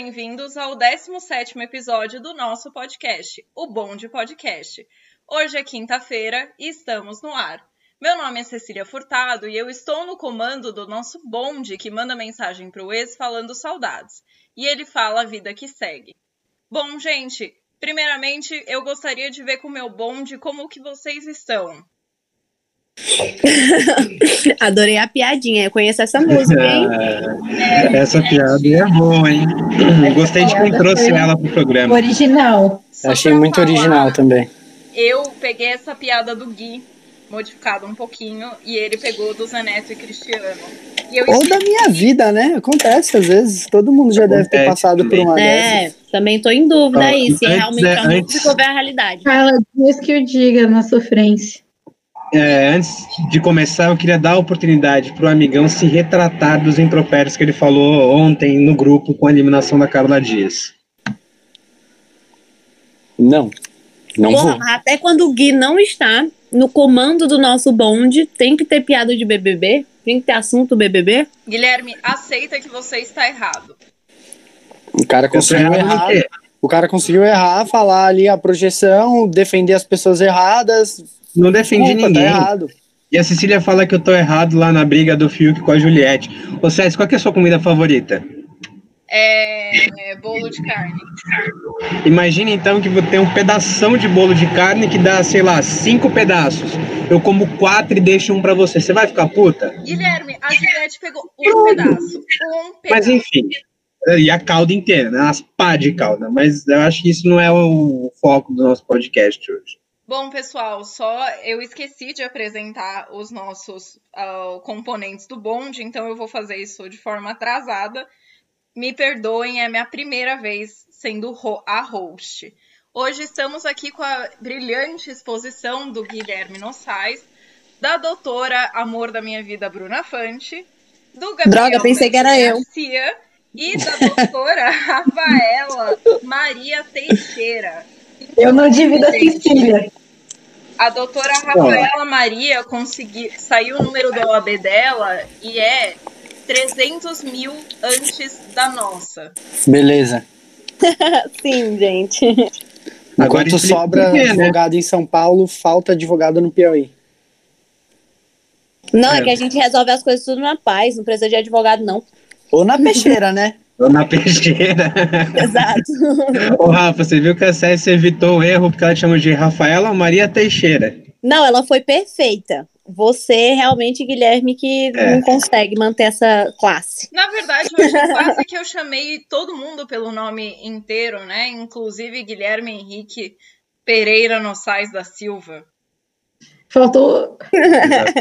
bem-vindos ao 17º episódio do nosso podcast, o Bonde Podcast. Hoje é quinta-feira e estamos no ar. Meu nome é Cecília Furtado e eu estou no comando do nosso bonde que manda mensagem para o ex falando saudades. E ele fala a vida que segue. Bom, gente, primeiramente eu gostaria de ver com o meu bonde como que vocês estão. Adorei a piadinha, eu conheço essa música, hein? É, essa piada é boa, hein? Gostei de quem trouxe ela pro programa. Original. Achei muito falar, original também. Eu peguei essa piada do Gui, modificada um pouquinho, e ele pegou do Zaneto e Cristiano. E eu Ou da minha vida, né? Acontece às vezes. Todo mundo já deve ter Acontece passado por também. uma É, dessas. também tô em dúvida Ó, aí, se antes, realmente é, antes- música é a realidade. Fala, Deus que o diga na sofrência. É, antes de começar, eu queria dar a oportunidade pro amigão se retratar dos impropérios que ele falou ontem no grupo com a eliminação da Carla Dias. Não. Não Porra, vou. até quando o Gui não está no comando do nosso bonde, tem que ter piada de BBB? Tem que ter assunto BBB? Guilherme, aceita que você está errado. O cara conseguiu errar. O cara conseguiu errar, falar ali a projeção, defender as pessoas erradas. Não defendi Opa, ninguém. Tá. E a Cecília fala que eu tô errado lá na briga do Fiuk com a Juliette. Ô César, qual que é a sua comida favorita? É, é bolo de carne. Imagine então que tem um pedação de bolo de carne que dá, sei lá, cinco pedaços. Eu como quatro e deixo um pra você. Você vai ficar puta? Guilherme, a Juliette pegou um pedaço. Um pedaço. Mas enfim. E a calda inteira, né? Umas pá de calda. Mas eu acho que isso não é o foco do nosso podcast hoje. Bom, pessoal, só eu esqueci de apresentar os nossos ah, componentes do bonde, então eu vou fazer isso de forma atrasada. Me perdoem, é minha primeira vez sendo a host. Hoje estamos aqui com a brilhante exposição do Guilherme Nossais, da doutora Amor da Minha Vida, Bruna Fante, do Gabriel Droga, pensei que era eu. Garcia e da doutora Rafaela Maria Teixeira. Eu não divido a Cecília. A doutora Rafaela Maria conseguiu. Saiu o número da OAB dela e é 300 mil antes da nossa. Beleza. Sim, gente. Agora Enquanto sobra quê, né? advogado em São Paulo, falta advogado no Piauí. Não, é É. que a gente resolve as coisas tudo na paz, não precisa de advogado, não. Ou na peixeira, né? Ou na peixeira. Exato. Ô, Rafa, você viu que a César evitou o erro porque ela chama de Rafaela Maria Teixeira. Não, ela foi perfeita. Você realmente, Guilherme, que É. não consegue manter essa classe. Na verdade, hoje quase que eu chamei todo mundo pelo nome inteiro, né? Inclusive Guilherme Henrique Pereira Nossais da Silva. Faltou. Exato.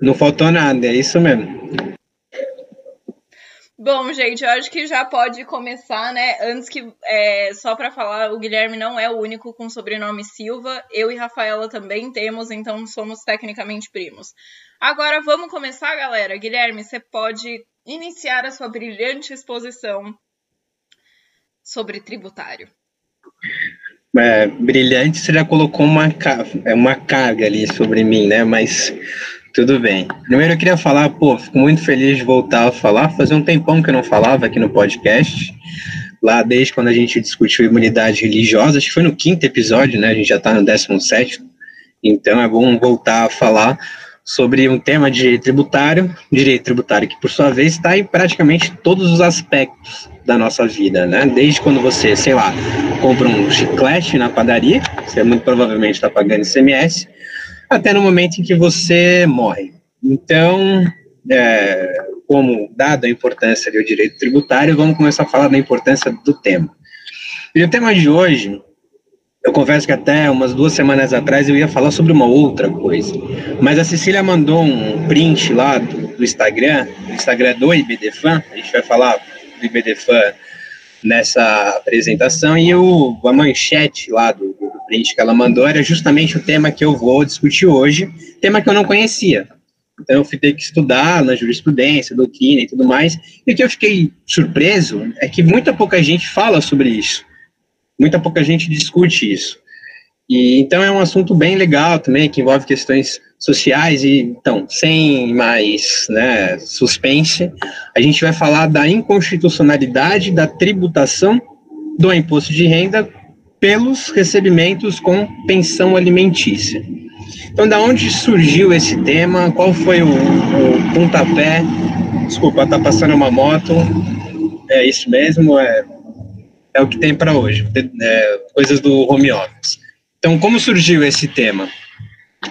Não faltou nada, é isso mesmo. Bom, gente, eu acho que já pode começar, né? Antes que, é, só para falar, o Guilherme não é o único com sobrenome Silva. Eu e Rafaela também temos, então somos tecnicamente primos. Agora vamos começar, galera. Guilherme, você pode iniciar a sua brilhante exposição sobre tributário. É, brilhante, você já colocou uma, é, uma carga ali sobre mim, né? Mas tudo bem. Primeiro eu queria falar, pô, fico muito feliz de voltar a falar. Fazia um tempão que eu não falava aqui no podcast. Lá desde quando a gente discutiu imunidade religiosa, acho que foi no quinto episódio, né? A gente já tá no 17. Então é bom voltar a falar sobre um tema de direito tributário, direito tributário que por sua vez está em praticamente todos os aspectos da nossa vida, né? Desde quando você, sei lá, compra um chiclete na padaria, você muito provavelmente está pagando ICMS, até no momento em que você morre. Então, é, como dado a importância do direito tributário, vamos começar a falar da importância do tema. E o tema de hoje, eu confesso que até umas duas semanas atrás eu ia falar sobre uma outra coisa, mas a Cecília mandou um print lá do, do Instagram, do Instagram do IBDFan, a gente vai falar do IBDFan nessa apresentação, e o, a manchete lá do, do print que ela mandou era justamente o tema que eu vou discutir hoje, tema que eu não conhecia. Então eu fui ter que estudar na jurisprudência, doutrina e tudo mais, e o que eu fiquei surpreso é que muita pouca gente fala sobre isso, muita pouca gente discute isso. E então é um assunto bem legal também, que envolve questões sociais. E, então, sem mais né, suspense, a gente vai falar da inconstitucionalidade da tributação do imposto de renda pelos recebimentos com pensão alimentícia. Então, da onde surgiu esse tema? Qual foi o, o pontapé? Desculpa, tá passando uma moto. É isso mesmo, é, é o que tem para hoje, é, coisas do home office. Então, como surgiu esse tema?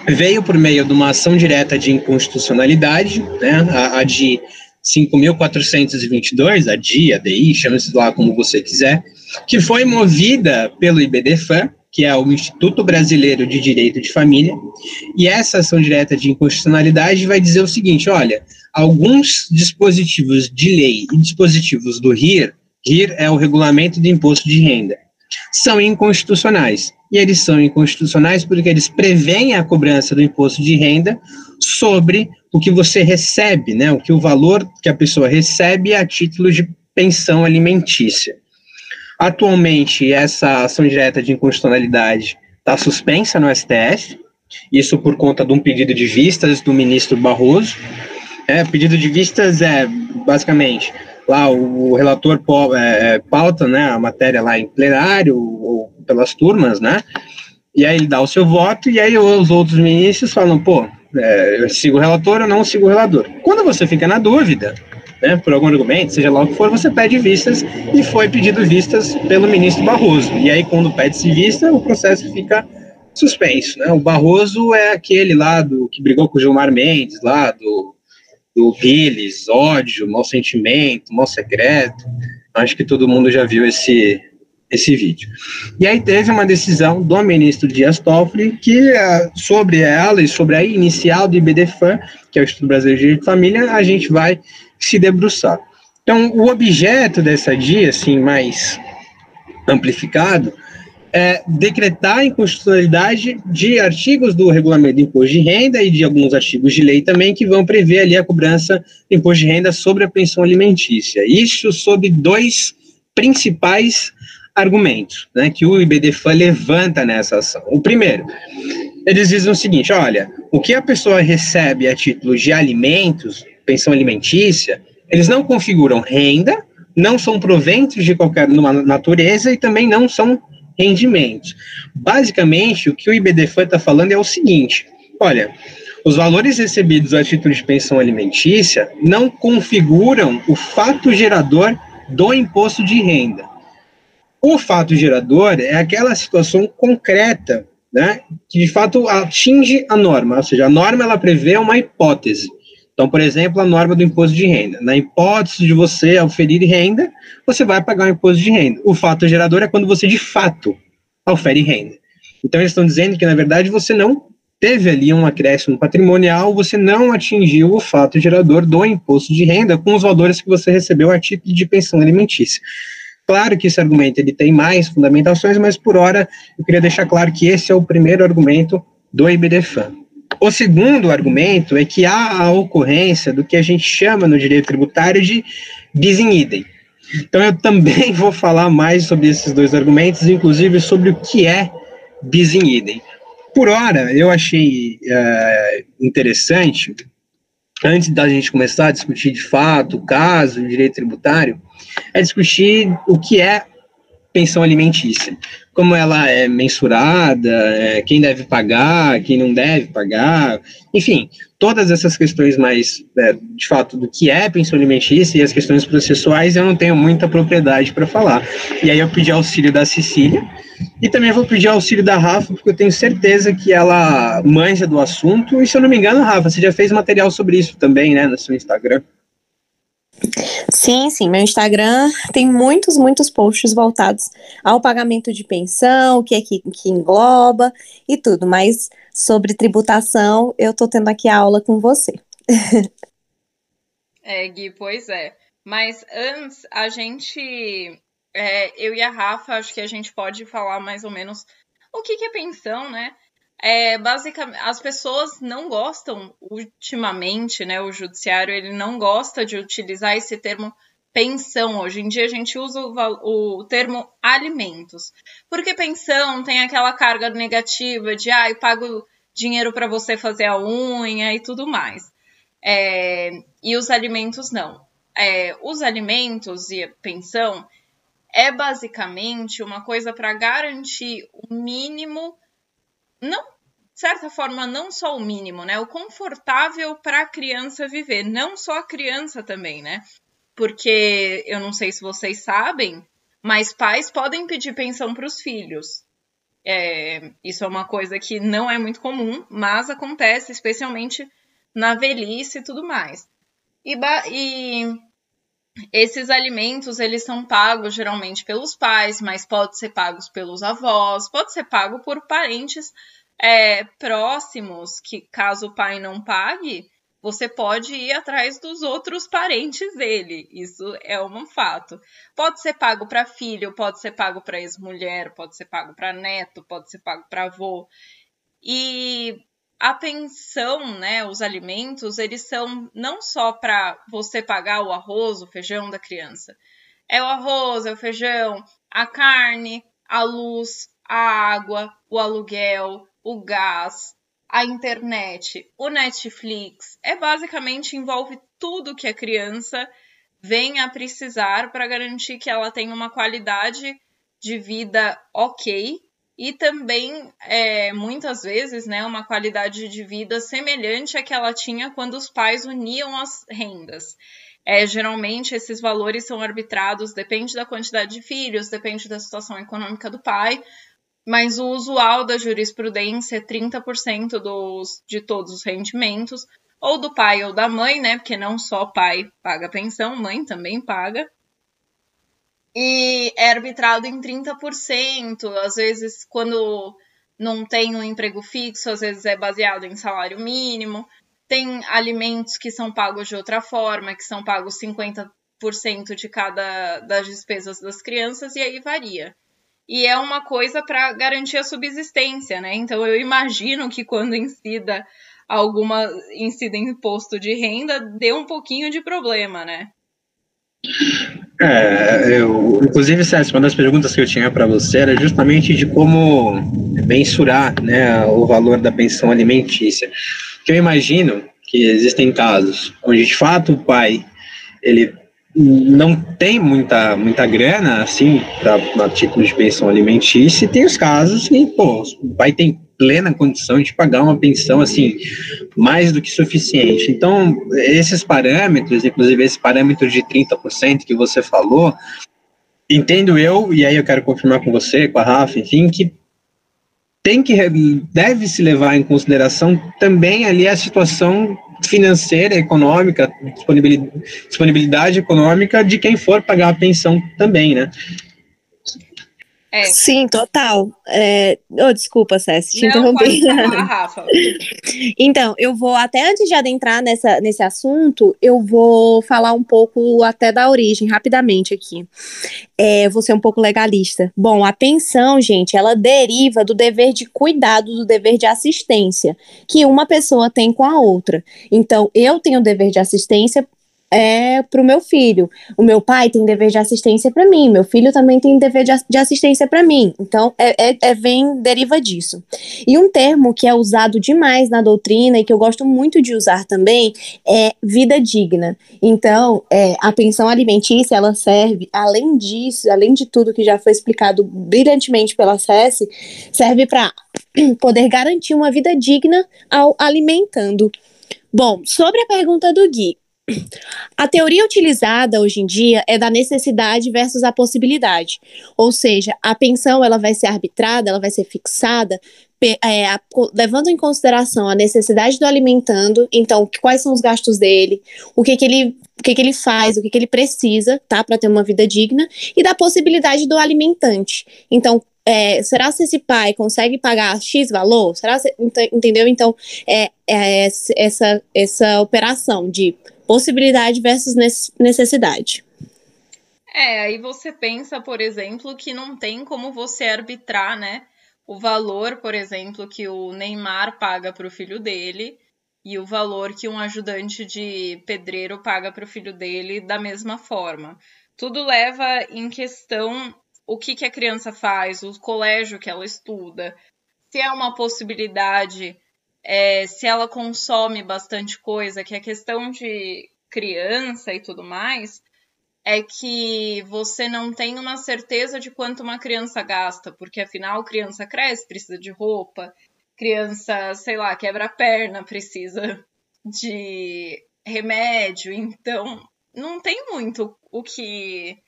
Veio por meio de uma ação direta de inconstitucionalidade, né, a, a de 5.422, a DI, a DI, chame-se lá como você quiser, que foi movida pelo IBDFAN, que é o Instituto Brasileiro de Direito de Família, e essa ação direta de inconstitucionalidade vai dizer o seguinte: olha, alguns dispositivos de lei e dispositivos do RIR, RIR é o Regulamento de Imposto de Renda, são inconstitucionais. E eles são inconstitucionais porque eles prevêem a cobrança do imposto de renda sobre o que você recebe, né? O que o valor que a pessoa recebe a título de pensão alimentícia. Atualmente, essa ação direta de inconstitucionalidade está suspensa no STF, isso por conta de um pedido de vistas do ministro Barroso. É, pedido de vistas é, basicamente, lá o, relator é, é, pauta né, a matéria lá em plenário, ou pelas turmas, né? E aí ele dá o seu voto, e aí os outros ministros falam, pô, é, eu sigo o relator ou não sigo o relator. Quando você fica na dúvida, né, por algum argumento, seja lá o que for, você pede vistas e foi pedido vistas pelo ministro Barroso. E aí, quando pede-se vista, o processo fica suspenso. Né? O Barroso é aquele lá do que brigou com o Gilmar Mendes, lá do, do Billis, ódio, mau sentimento, mau secreto. Acho que todo mundo já viu esse, esse vídeo. E aí teve uma decisão do ministro Dias Toffoli que uh, sobre ela e sobre a inicial do IBDFAN, que é o Instituto Brasileiro de Direito de Família, a gente vai se debruçar. Então, o objeto dessa dia, assim, mais amplificado, é decretar a inconstitucionalidade de artigos do regulamento de imposto de renda e de alguns artigos de lei também que vão prever ali a cobrança de imposto de renda sobre a pensão alimentícia. Isso sob dois principais argumentos né, que o IBDFAN levanta nessa ação. O primeiro, eles dizem o seguinte: olha, o que a pessoa recebe a título de alimentos pensão alimentícia, eles não configuram renda, não são proventos de qualquer natureza e também não são rendimentos. Basicamente, o que o IBDFAN está falando é o seguinte: olha, os valores recebidos a título de pensão alimentícia não configuram o fato gerador do imposto de renda. O fato gerador é aquela situação concreta, né, que de fato atinge a norma, ou seja, a norma ela prevê uma hipótese. Então, por exemplo, a norma do imposto de renda. Na hipótese de você oferir renda, você vai pagar o imposto de renda. O fato gerador é quando você de fato ofere renda. Então, eles estão dizendo que, na verdade, você não teve ali um acréscimo patrimonial, você não atingiu o fato gerador do imposto de renda com os valores que você recebeu a título de pensão alimentícia. Claro que esse argumento ele tem mais fundamentações, mas por hora eu queria deixar claro que esse é o primeiro argumento do IBDFAN. O segundo argumento é que há a ocorrência do que a gente chama no direito tributário de bis in idem. Então eu também vou falar mais sobre esses dois argumentos, inclusive sobre o que é bis in idem. Por hora, eu achei uh, interessante, antes da gente começar a discutir de fato o caso, o direito tributário, é discutir o que é pensão alimentícia como ela é mensurada, é, quem deve pagar, quem não deve pagar, enfim, todas essas questões mais, é, de fato, do que é pensão alimentícia e as questões processuais, eu não tenho muita propriedade para falar. E aí eu pedi auxílio da Cecília, e também vou pedir auxílio da Rafa, porque eu tenho certeza que ela manja do assunto, e se eu não me engano, Rafa, você já fez material sobre isso também, né, no seu Instagram. Sim, sim. Meu Instagram tem muitos, muitos posts voltados ao pagamento de pensão, o que é que, que engloba e tudo. Mas sobre tributação, eu tô tendo aqui a aula com você. é, Gui, pois é. Mas antes, a gente. É, eu e a Rafa, acho que a gente pode falar mais ou menos o que, que é pensão, né? É, basicamente, as pessoas não gostam, ultimamente, né, o judiciário, ele não gosta de utilizar esse termo pensão. Hoje em dia a gente usa o, o termo alimentos. Porque pensão tem aquela carga negativa de, ah, eu pago dinheiro para você fazer a unha e tudo mais. É, e os alimentos não. É, os alimentos e a pensão é basicamente uma coisa para garantir o mínimo, não, de certa forma, não só o mínimo, né? O confortável para a criança viver, não só a criança também, né? Porque eu não sei se vocês sabem, mas pais podem pedir pensão para os filhos. É, isso é uma coisa que não é muito comum, mas acontece especialmente na velhice e tudo mais. E, e, esses alimentos eles são pagos geralmente pelos pais, mas pode ser pagos pelos avós, pode ser pago por parentes é, próximos que caso o pai não pague, você pode ir atrás dos outros parentes dele. Isso é um fato. Pode ser pago para filho, pode ser pago para ex-mulher, pode ser pago para neto, pode ser pago para avô. E a pensão, né, os alimentos, eles são não só para você pagar o arroz, o feijão da criança. É o arroz, é o feijão, a carne, a luz, a água, o aluguel, o gás, a internet, o Netflix, é basicamente envolve tudo que a criança vem a precisar para garantir que ela tenha uma qualidade de vida ok e também é, muitas vezes né, uma qualidade de vida semelhante à que ela tinha quando os pais uniam as rendas. É, geralmente esses valores são arbitrados, depende da quantidade de filhos, depende da situação econômica do pai, mas o usual da jurisprudência é 30% dos, de todos os rendimentos, ou do pai ou da mãe, né? Porque não só pai paga pensão, mãe também paga. E é arbitrado em 30%, às vezes quando não tem um emprego fixo, às vezes é baseado em salário mínimo. Tem alimentos que são pagos de outra forma, que são pagos 50% de cada das despesas das crianças, e aí varia e é uma coisa para garantir a subsistência, né? Então eu imagino que quando incida alguma incida imposto de renda, dê um pouquinho de problema, né? É, eu, inclusive, César, uma das perguntas que eu tinha para você era justamente de como mensurar né, o valor da pensão alimentícia. Que eu imagino que existem casos onde, de fato, o pai ele não tem muita, muita grana, assim, para título de pensão alimentícia, e tem os casos que, pô, o pai tem plena condição de pagar uma pensão, assim, mais do que suficiente. Então, esses parâmetros, inclusive esse parâmetro de 30% que você falou, entendo eu, e aí eu quero confirmar com você, com a Rafa, enfim, que tem que deve se levar em consideração também ali a situação financeira, econômica, disponibilidade, econômica de quem for pagar a pensão também, né? É. Sim, total. É... Oh, desculpa, César, te Não, interrompi. Falar, Rafa. então, eu vou, até antes de adentrar nessa, nesse assunto, eu vou falar um pouco até da origem, rapidamente aqui. É, vou ser um pouco legalista. Bom, a pensão, gente, ela deriva do dever de cuidado, do dever de assistência, que uma pessoa tem com a outra. Então, eu tenho o dever de assistência é para o meu filho. O meu pai tem dever de assistência para mim, meu filho também tem dever de, de assistência para mim. Então, é, é, é, vem, deriva disso. E um termo que é usado demais na doutrina e que eu gosto muito de usar também é vida digna. Então, é, a pensão alimentícia, ela serve, além disso, além de tudo que já foi explicado brilhantemente pela SES, serve para poder garantir uma vida digna ao alimentando. Bom, sobre a pergunta do Gui, a teoria utilizada hoje em dia é da necessidade versus a possibilidade. Ou seja, a pensão ela vai ser arbitrada, ela vai ser fixada é, a, levando em consideração a necessidade do alimentando, então quais são os gastos dele, o que que ele, o que que ele faz, o que que ele precisa, tá, para ter uma vida digna, e da possibilidade do alimentante. Então, é, será se esse pai consegue pagar X valor? Será se, entendeu? Então, é, é essa, essa operação de possibilidade versus necessidade. É, aí você pensa, por exemplo, que não tem como você arbitrar, né? O valor, por exemplo, que o Neymar paga para o filho dele e o valor que um ajudante de pedreiro paga para o filho dele da mesma forma. Tudo leva em questão o que, que a criança faz, o colégio que ela estuda, se é uma possibilidade é, se ela consome bastante coisa, que é questão de criança e tudo mais, é que você não tem uma certeza de quanto uma criança gasta, porque afinal criança cresce, precisa de roupa, criança, sei lá, quebra a perna, precisa de remédio, então não tem muito o que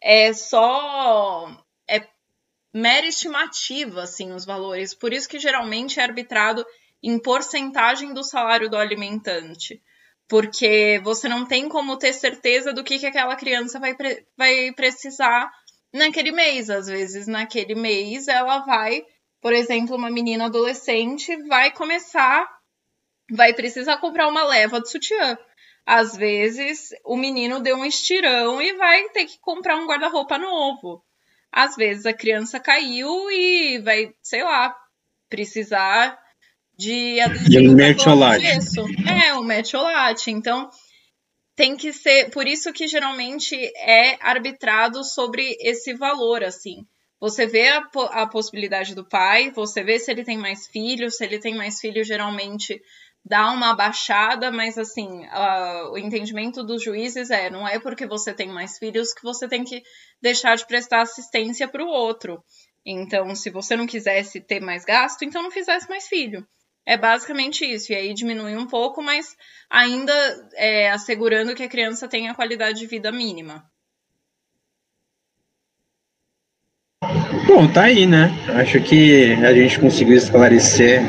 é só é mera estimativa assim os valores, por isso que geralmente é arbitrado em porcentagem do salário do alimentante porque você não tem como ter certeza do que, que aquela criança vai, pre vai precisar naquele mês. Às vezes, naquele mês, ela vai, por exemplo, uma menina adolescente vai começar, vai precisar comprar uma leva de sutiã. Às vezes, o menino deu um estirão e vai ter que comprar um guarda-roupa novo. Às vezes, a criança caiu e vai, sei lá, precisar de adesivo e um mertiolate. É, o mertiolate. Então, tem que ser. Por isso que geralmente é arbitrado sobre esse valor, assim. Você vê a, a possibilidade do pai, você vê se ele tem mais filhos, se ele tem mais filhos, geralmente dá uma baixada, mas assim, uh, o entendimento dos juízes é, não é porque você tem mais filhos que você tem que deixar de prestar assistência para o outro. Então, se você não quisesse ter mais gasto, então não fizesse mais filho. É basicamente isso. E aí diminui um pouco, mas ainda é, assegurando que a criança tenha qualidade de vida mínima. Bom, tá aí, né? Acho que a gente conseguiu esclarecer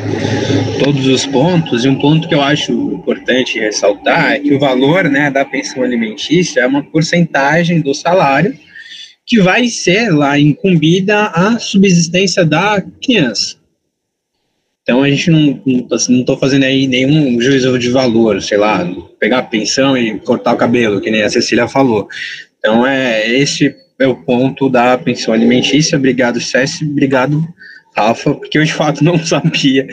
todos os pontos, e um ponto que eu acho importante ressaltar é que o valor né, da pensão alimentícia é uma porcentagem do salário que vai ser lá incumbida à subsistência da criança. Então a gente não não estou fazendo aí nenhum juízo de valor, sei lá, pegar a pensão e cortar o cabelo, que nem a Cecília falou. Então é esse é o ponto da pensão alimentícia. Obrigado, Cécio. Obrigado, Rafa, porque eu de fato não sabia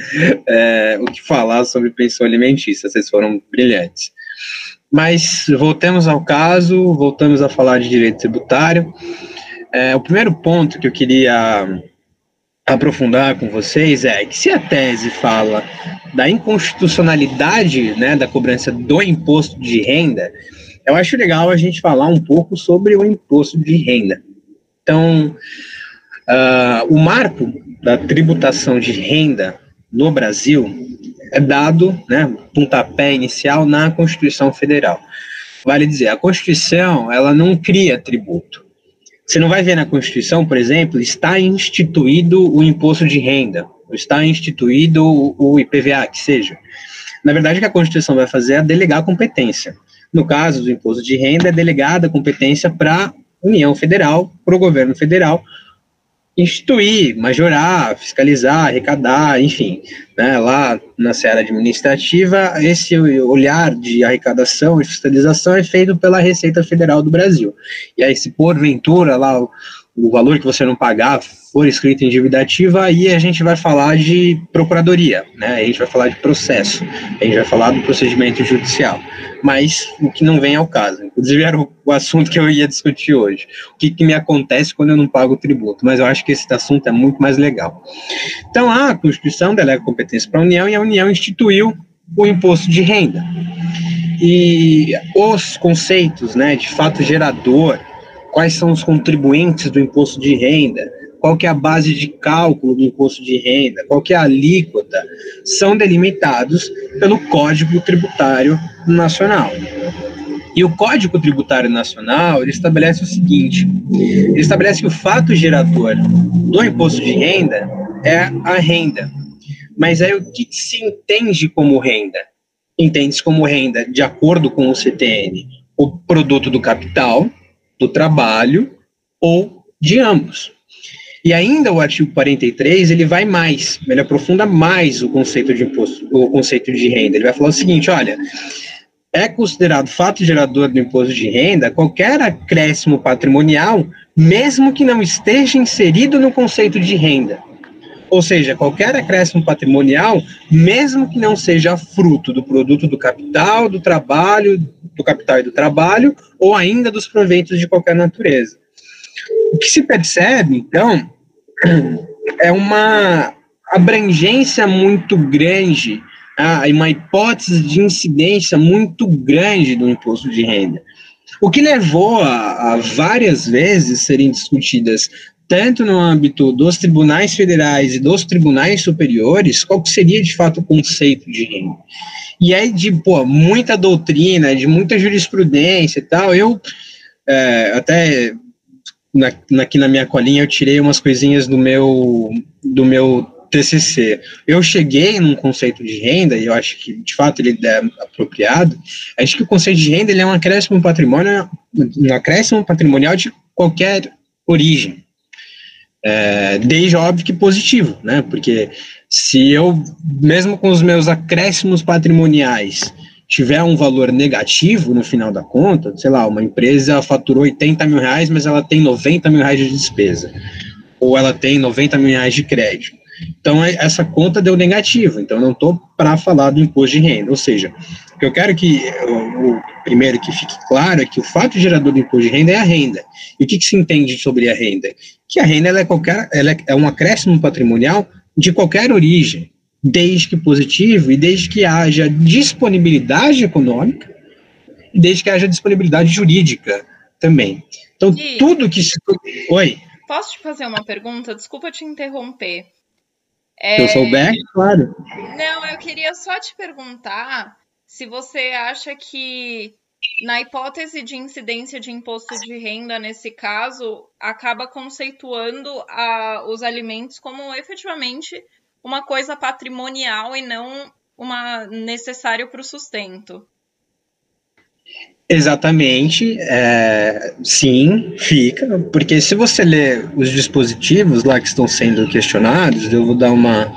é, o que falar sobre pensão alimentícia. Vocês foram brilhantes. Mas voltemos ao caso, voltamos a falar de direito tributário. É, o primeiro ponto que eu queria aprofundar com vocês é que se a tese fala da inconstitucionalidade né, da cobrança do imposto de renda, eu acho legal a gente falar um pouco sobre o imposto de renda. Então, uh, o marco da tributação de renda no Brasil é dado, né, pontapé inicial na Constituição Federal. Vale dizer, a Constituição ela não cria tributo, você não vai ver na Constituição, por exemplo, está instituído o imposto de renda, está instituído o IPVA, que seja. Na verdade, o que a Constituição vai fazer é delegar a competência. No caso do imposto de renda, é delegada a competência para a União Federal, para o governo federal, instituir, majorar, fiscalizar, arrecadar, enfim, né, lá na seara administrativa, esse olhar de arrecadação e fiscalização é feito pela Receita Federal do Brasil. E aí, se porventura lá o, valor que você não pagar for escrito em dívida ativa, aí a gente vai falar de procuradoria, né, a gente vai falar de processo, a gente vai falar do procedimento judicial mas o que não vem ao caso. Inclusive, era o, o assunto que eu ia discutir hoje. O que, que, me acontece quando eu não pago o tributo? Mas eu acho que esse assunto é muito mais legal. Então, a Constituição delega competência para a União e a União instituiu o imposto de renda. E os conceitos né, de fato gerador, quais são os contribuintes do imposto de renda, qual que é a base de cálculo do imposto de renda, qual que é a alíquota, são delimitados pelo Código Tributário Nacional. E o Código Tributário Nacional ele estabelece o seguinte: ele estabelece que o fato gerador do imposto de renda é a renda. Mas aí o que, se entende como renda? Entende-se como renda, de acordo com o CTN, o produto do capital, do trabalho ou de ambos. E ainda o artigo 43, ele vai mais, ele aprofunda mais o conceito de imposto, o conceito de renda. Ele vai falar o seguinte, olha, é considerado fato gerador do imposto de renda qualquer acréscimo patrimonial, mesmo que não esteja inserido no conceito de renda. Ou seja, qualquer acréscimo patrimonial, mesmo que não seja fruto do produto do capital, do trabalho, do capital e do trabalho, ou ainda dos proventos de qualquer natureza. O que se percebe, então, é uma abrangência muito grande, ah, e uma hipótese de incidência muito grande do imposto de renda. O que levou a, a várias vezes serem discutidas tanto no âmbito dos tribunais federais e dos tribunais superiores, qual que seria de fato o conceito de renda. E aí, de pô, muita doutrina, de muita jurisprudência e tal, eu é, até na, aqui na minha colinha eu tirei umas coisinhas do meu, do meu TCC. Eu cheguei num conceito de renda, e eu acho que de fato ele é apropriado, acho que o conceito de renda ele é um acréscimo patrimônio, um acréscimo patrimonial de qualquer origem. É, desde óbvio que positivo, né? Porque se eu, mesmo com os meus acréscimos patrimoniais, tiver um valor negativo no final da conta, sei lá, uma empresa faturou 80 mil reais, mas ela tem 90 mil reais de despesa, ou ela tem 90 mil reais de crédito. Então, é, essa conta deu negativo, então não estou para falar do imposto de renda. Ou seja, o que eu quero que, o, primeiro que fique claro é que o fato gerador do imposto de renda é a renda. E o que, que se entende sobre a renda? Que a renda é, qualquer, é, é um acréscimo patrimonial de qualquer origem, desde que positivo e desde que haja disponibilidade econômica e desde que haja disponibilidade jurídica também. Então, tudo que se. Oi. Posso te fazer uma pergunta? Desculpa te interromper. É... Se eu souber, claro. Não, eu queria só te perguntar se você acha que, na hipótese de incidência de imposto de renda, nesse caso, acaba conceituando a, os alimentos como efetivamente uma coisa patrimonial e não uma necessário para o sustento. Exatamente, é, sim, fica, porque se você ler os dispositivos lá que estão sendo questionados, eu vou dar uma,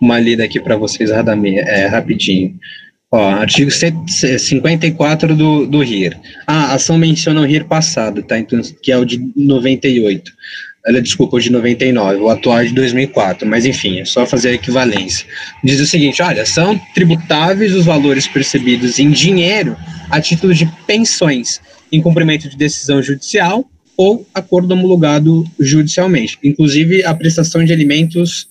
uma lida aqui para vocês é, rapidinho. Ó, artigo 54 do, do RIR. Ah, a ação menciona o RIR passado, tá? Então, que é o de 98. Ela, desculpa, o de 99, o atual é de 2004, mas enfim, é só fazer a equivalência. Diz o seguinte: olha, são tributáveis os valores percebidos em dinheiro a título de pensões, em cumprimento de decisão judicial ou acordo homologado judicialmente, inclusive a prestação de alimentos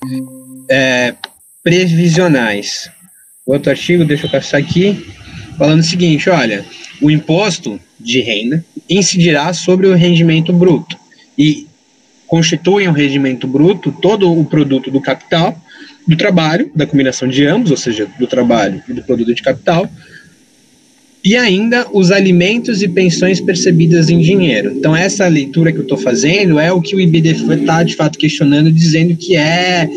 é, previsionais. Outro artigo, deixa eu passar aqui, falando o seguinte: olha, o imposto de renda incidirá sobre o rendimento bruto e constituem o rendimento bruto todo o produto do capital, do trabalho, da combinação de ambos, ou seja, do trabalho e do produto de capital, e ainda os alimentos e pensões percebidas em dinheiro. Então, essa leitura que eu estou fazendo é o que o IBDF está, de fato, questionando, dizendo que é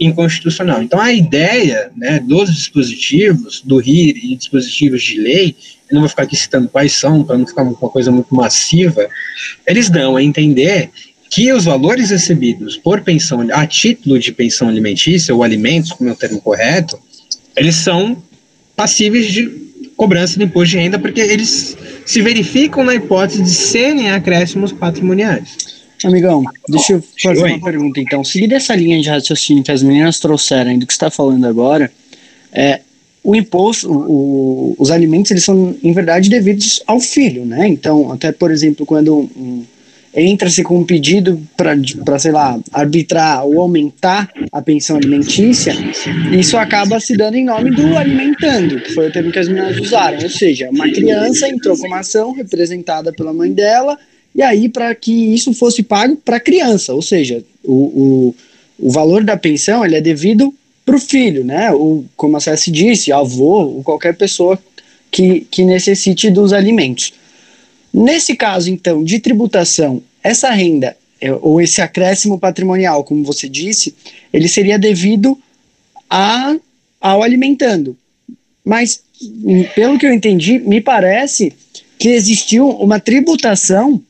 inconstitucional. Então, a ideia né, dos dispositivos, do RIR e dispositivos de lei, eu não vou ficar aqui citando quais são, para não ficar uma coisa muito massiva, eles dão a entender que os valores recebidos por pensão, a título de pensão alimentícia, ou alimentos, como é o termo correto, eles são passíveis de cobrança de imposto de renda, porque eles se verificam na hipótese de serem acréscimos patrimoniais. Amigão, deixa eu fazer uma pergunta então. Seguindo essa linha de raciocínio que as meninas trouxeram do que está falando agora, é, o imposto, o, os alimentos, eles são, em verdade, devidos ao filho, né? Então, até, por exemplo, quando um, entra-se com um pedido para, sei lá, arbitrar ou aumentar a pensão alimentícia, isso acaba se dando em nome do alimentando, que foi o termo que as meninas usaram. Ou seja, uma criança entrou com uma ação representada pela mãe dela, e aí para que isso fosse pago para a criança, ou seja, o, o, o valor da pensão ele é devido para o filho, né? O, como a César disse, avô ou qualquer pessoa que, que necessite dos alimentos. Nesse caso, então, de tributação, essa renda é, ou esse acréscimo patrimonial, como você disse, ele seria devido a, ao alimentando. Mas, pelo que eu entendi, me parece que existiu uma tributação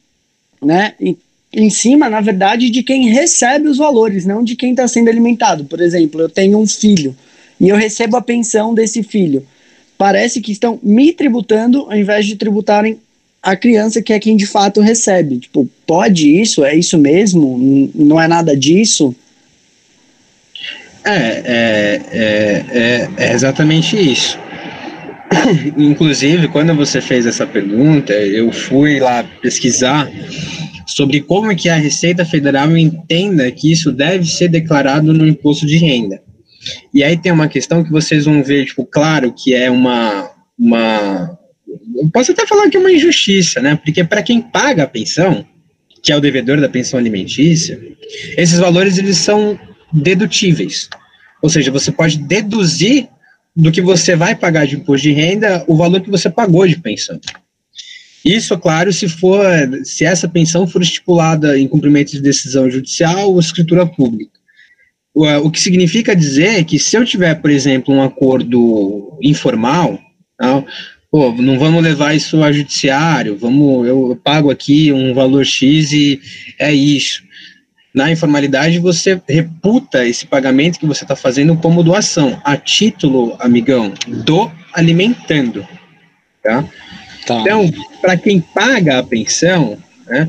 né, em, em cima, na verdade, de quem recebe os valores, não de quem está sendo alimentado. Por exemplo, eu tenho um filho e eu recebo a pensão desse filho. Parece que estão me tributando ao invés de tributarem a criança que é quem de fato recebe. Tipo, pode isso? É isso mesmo? Não é nada disso? É, é, é, é, é exatamente isso. inclusive, quando você fez essa pergunta, eu fui lá pesquisar sobre como que a Receita Federal entenda que isso deve ser declarado no imposto de renda. E aí tem uma questão que vocês vão ver, tipo, claro que é uma, uma eu posso até falar que é uma injustiça, né? Porque para quem paga a pensão, que é o devedor da pensão alimentícia, esses valores eles são dedutíveis. Ou seja, você pode deduzir do que você vai pagar de imposto de renda o valor que você pagou de pensão. Isso, claro, se for se essa pensão for estipulada em cumprimento de decisão judicial ou escritura pública. O, o que significa dizer que se eu tiver, por exemplo, um acordo informal, não, pô, não vamos levar isso a judiciário, vamos, eu pago aqui um valor X e é isso. Na informalidade, você reputa esse pagamento que você está fazendo como doação, a título, amigão, do alimentando. Tá? tá. Então, para quem paga a pensão, né,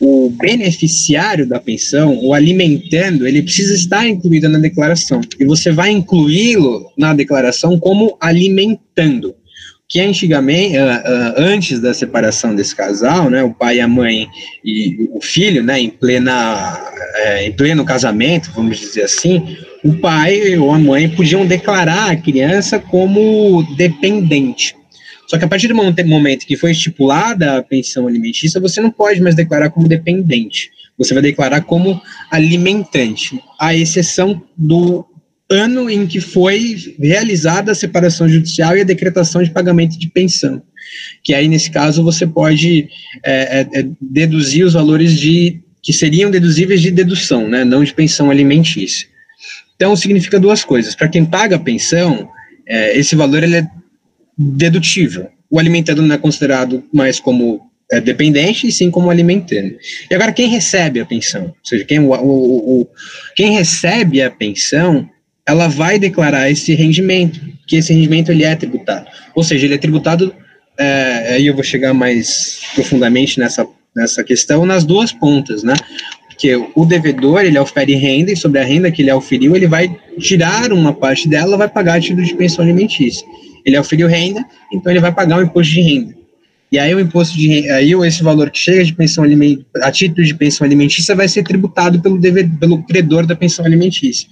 o beneficiário da pensão, o alimentando, ele precisa estar incluído na declaração. E você vai incluí-lo na declaração como alimentando que antigamente, uh, uh, antes da separação desse casal, né, o pai, a mãe e o filho, né, em plena, uh, em pleno casamento, vamos dizer assim, o pai ou a mãe podiam declarar a criança como dependente. Só que a partir do momento que foi estipulada a pensão alimentícia, você não pode mais declarar como dependente. Você vai declarar como alimentante, à exceção do ano em que foi realizada a separação judicial e a decretação de pagamento de pensão. Que aí, nesse caso, você pode é, é, é, deduzir os valores de que seriam deduzíveis de dedução, né, não de pensão alimentícia. Então, significa duas coisas. Para quem paga a pensão, é, esse valor ele é dedutível. O alimentando não é considerado mais como é, dependente e sim como alimentando. E agora, quem recebe a pensão? Ou seja, quem, o, o, o, quem recebe a pensão ela vai declarar esse rendimento, que esse rendimento ele é tributado. Ou seja, ele é tributado, é, aí eu vou chegar mais profundamente nessa, nessa questão, nas duas pontas, né? Porque o devedor, ele ofere renda, e sobre a renda que ele oferiu, ele vai tirar uma parte dela, vai pagar a título de pensão alimentícia. Ele oferiu renda, então ele vai pagar o imposto de renda. E aí o imposto de aí esse valor que chega de pensão alimentícia, a título de pensão alimentícia vai ser tributado pelo devedor, pelo credor da pensão alimentícia.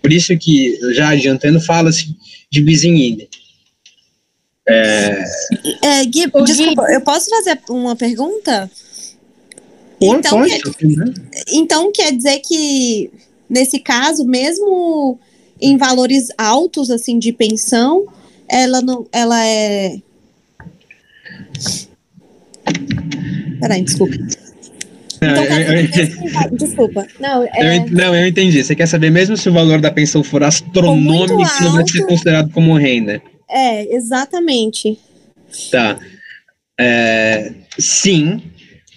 Por isso que, já adiantando, fala-se de bis in É... É, Gui, desculpa, Gui. eu posso fazer uma pergunta? Então, quer, né? então quer dizer que, nesse caso, mesmo em valores altos, assim, de pensão, ela, não, ela é... Peraí, desculpa. Não, então, eu, eu, desculpa. Não, é... eu, não, eu entendi. Você quer saber mesmo se o valor da pensão for astronômico, alto, não vai ser considerado como renda? É, exatamente. Tá. É, sim,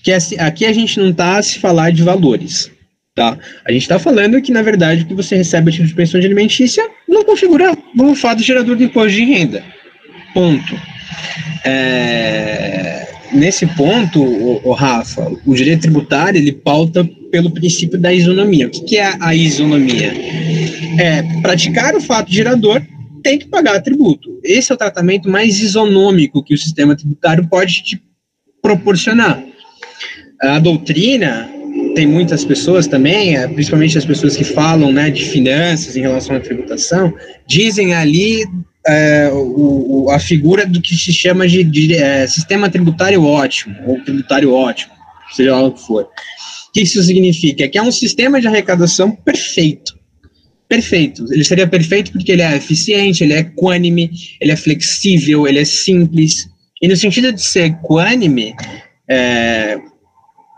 que assim, aqui a gente não está a se falar de valores, tá? A gente está falando que, na verdade, o que você recebe a de pensão de alimentícia não configura o fato gerador de imposto de renda. Ponto. É, nesse ponto, o, o, Rafa, o direito tributário ele pauta pelo princípio da isonomia. O que, que é a isonomia? É praticar o fato gerador tem que pagar tributo. Esse é o tratamento mais isonômico que o sistema tributário pode te proporcionar. A doutrina tem muitas pessoas também, é, principalmente as pessoas que falam né, de finanças em relação à tributação, dizem ali é, o, a figura do que se chama de, de é, sistema tributário ótimo, ou tributário ótimo, seja lá o que for. O que isso significa? Que é um sistema de arrecadação perfeito. Perfeito. Ele seria perfeito porque ele é eficiente, ele é equânime, ele é flexível, ele é simples. E no sentido de ser equânime, é,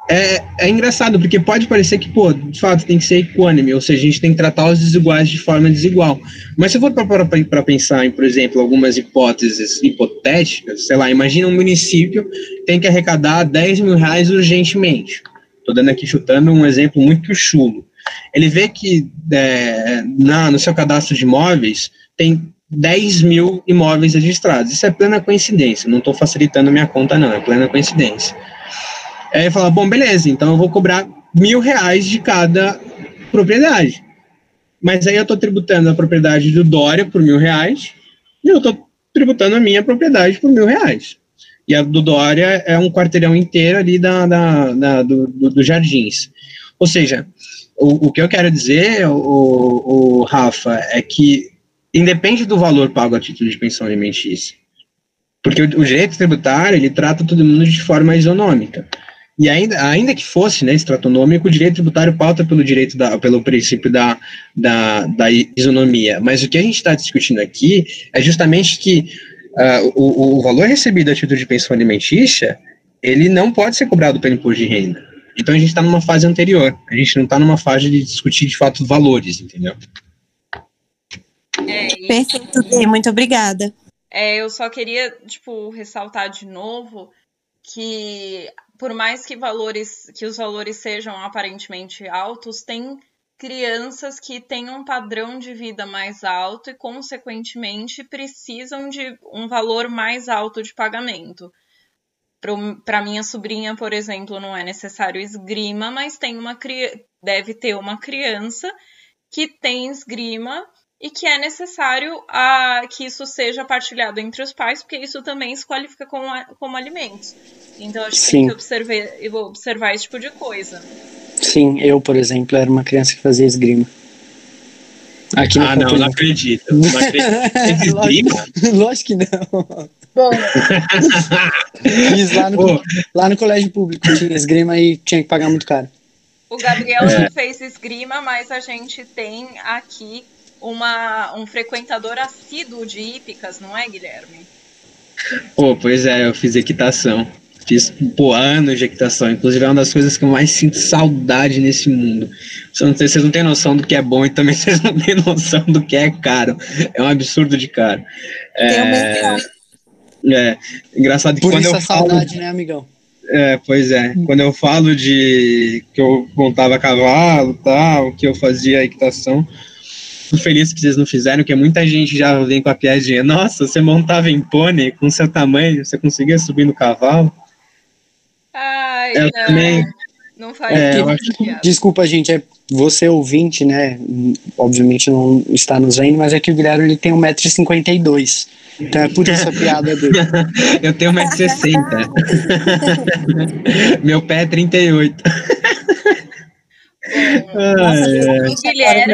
é, é engraçado, porque pode parecer que, pô, de fato, tem que ser equânime, ou seja, a gente tem que tratar os desiguais de forma desigual. Mas se eu for para pensar em, por exemplo, algumas hipóteses hipotéticas, sei lá, imagina um município tem que arrecadar 10 mil reais urgentemente. Estou dando aqui, chutando um exemplo muito chulo. Ele vê que é, na, no seu cadastro de imóveis tem 10 mil imóveis registrados. Isso é plena coincidência, não estou facilitando minha conta, não, é plena coincidência. Aí fala, bom, beleza, então eu vou cobrar mil reais de cada propriedade. Mas aí eu estou tributando a propriedade do Dória por mil reais, e eu estou tributando a minha propriedade por mil reais. E a do Dória é um quarteirão inteiro ali da, da, da do, do, do Jardins. Ou seja, o, o que eu quero dizer, o, o Rafa, é que independe do valor pago a título de pensão alimentícia. Porque o, o, direito tributário, ele trata todo mundo de forma isonômica. E ainda, ainda que fosse né, estratônomico, o direito tributário pauta pelo direito da, pelo princípio da, da, da isonomia. Mas o que a gente está discutindo aqui é justamente que uh, o, o valor recebido a título de pensão alimentícia, ele não pode ser cobrado pelo imposto de renda. Então a gente está numa fase anterior. A gente não está numa fase de discutir de fato valores, entendeu? É, e... Perfeito, muito obrigada. É, eu só queria, tipo, ressaltar de novo que por mais que valores, que os valores sejam aparentemente altos, tem crianças que têm um padrão de vida mais alto e, consequentemente, precisam de um valor mais alto de pagamento. Para minha sobrinha, por exemplo, não é necessário esgrima, mas tem uma deve ter uma criança que tem esgrima e que é necessário a, que isso seja partilhado entre os pais, porque isso também se qualifica como, como alimentos. Então, acho que Sim. tem que observar, observar esse tipo de coisa. Sim, eu, por exemplo, era uma criança que fazia esgrima. Aqui ah, não, não acredito. Não acredito. lógico, lógico que não. Bom. Fiz lá no, lá no colégio público, tinha esgrima e tinha que pagar muito caro. O Gabriel é. não fez esgrima, mas a gente tem aqui uma, um frequentador assíduo de hípicas, não é, Guilherme? Pô, pois é, eu fiz equitação. Fiz, pô, anos de equitação. Inclusive, é uma das coisas que eu mais sinto saudade nesse mundo. Vocês não, vocês não têm noção do que é bom e também vocês não têm noção do que é caro. É um absurdo de caro. É, é engraçado que Por quando isso eu a falo, saudade, né, amigão? É, pois é. Quando eu falo de que eu montava cavalo tal, que eu fazia equitação, fico feliz que vocês não fizeram, porque muita gente já vem com a piadinha. Nossa, você montava em pônei com seu tamanho, você conseguia subir no cavalo? Ai, eu não. Também, não faz é, acho... Desculpa, gente, é você ouvinte, né? Obviamente não está nos vendo, mas é que o Guilherme ele tem 1,52m. Então é por isso a piada dele. eu tenho 1,60m. Meu pé é 38. Nossa, é. O Guilherme.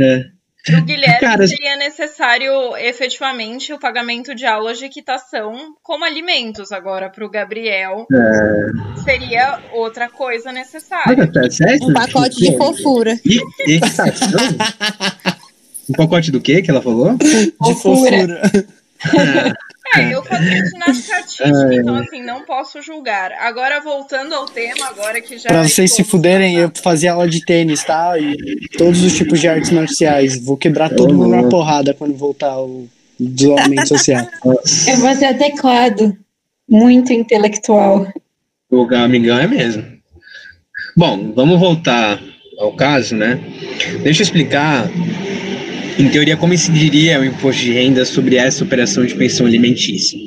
É. Para o Guilherme Cara, seria necessário efetivamente o pagamento de aulas de equitação como alimentos. Agora, para o Gabriel, é... seria outra coisa necessária. Um pacote de fofura. equitação? um pacote do que que ela falou? De fofura. É, eu fazia ginástica artística, então assim, não posso julgar. Agora, voltando ao tema, agora que já. Pra vocês se fuderem, eu fazia aula de tênis, tá? E todos os tipos de artes marciais. Vou quebrar todo mundo na porrada quando voltar o desenvolvimento social. Eu fazia teclado. Muito intelectual. O amigão é mesmo. Bom, vamos voltar ao caso, né? Deixa eu explicar em teoria, como incidiria o imposto de renda sobre essa operação de pensão alimentícia?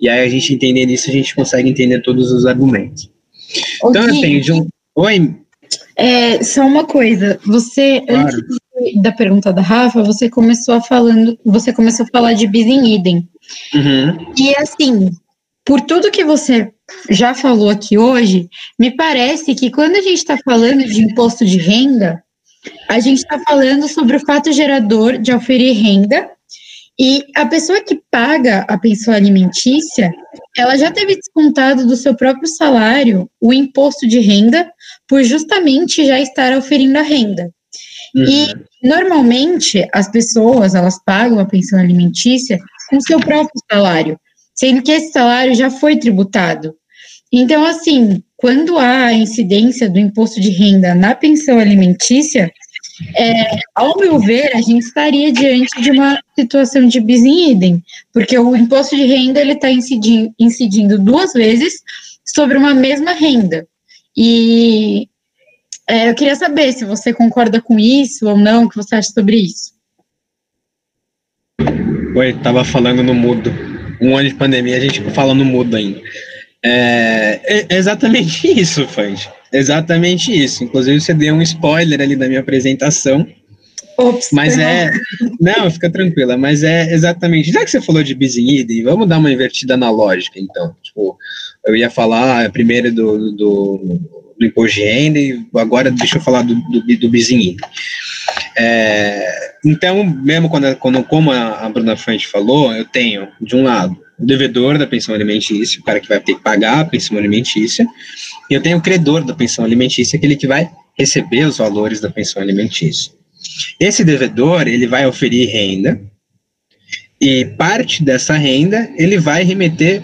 E aí, a gente entendendo isso, a gente consegue entender todos os argumentos. Ô, então, assim, de um... Oi? É, só uma coisa, você, claro. antes da pergunta da Rafa, você começou a falando, você começou a falar de bis in idem. Uhum. E assim, por tudo que você já falou aqui hoje, me parece que quando a gente está falando de imposto de renda, a gente está falando sobre o fato gerador de oferir renda e a pessoa que paga a pensão alimentícia, ela já teve descontado do seu próprio salário o imposto de renda por justamente já estar oferindo a renda. Uhum. E normalmente as pessoas elas pagam a pensão alimentícia com seu próprio salário, sendo que esse salário já foi tributado. Então, assim, quando há incidência do imposto de renda na pensão alimentícia, é, ao meu ver, a gente estaria diante de uma situação de bis in idem, porque o imposto de renda ele está incidindo, incidindo duas vezes sobre uma mesma renda. E é, eu queria saber se você concorda com isso ou não, o que você acha sobre isso. Oi, tava falando no mudo. Um ano de pandemia, a gente fala no mudo ainda. É, é exatamente isso, Fange. Exatamente isso. Inclusive, você deu um spoiler ali da minha apresentação, Ops, mas é. Não, fica tranquila, mas é exatamente. Já que você falou de Busy vamos dar uma invertida na lógica, então. Tipo, eu ia falar primeiro do, do, do imposto de renda e agora deixa eu falar do, do, do É, então, mesmo quando, quando, como a, a Bruna Frente falou, eu tenho, de um lado, devedor da pensão alimentícia, o cara que vai ter que pagar a pensão alimentícia, e eu tenho o credor da pensão alimentícia, aquele que vai receber os valores da pensão alimentícia. Esse devedor, ele vai oferir renda, e parte dessa renda ele vai remeter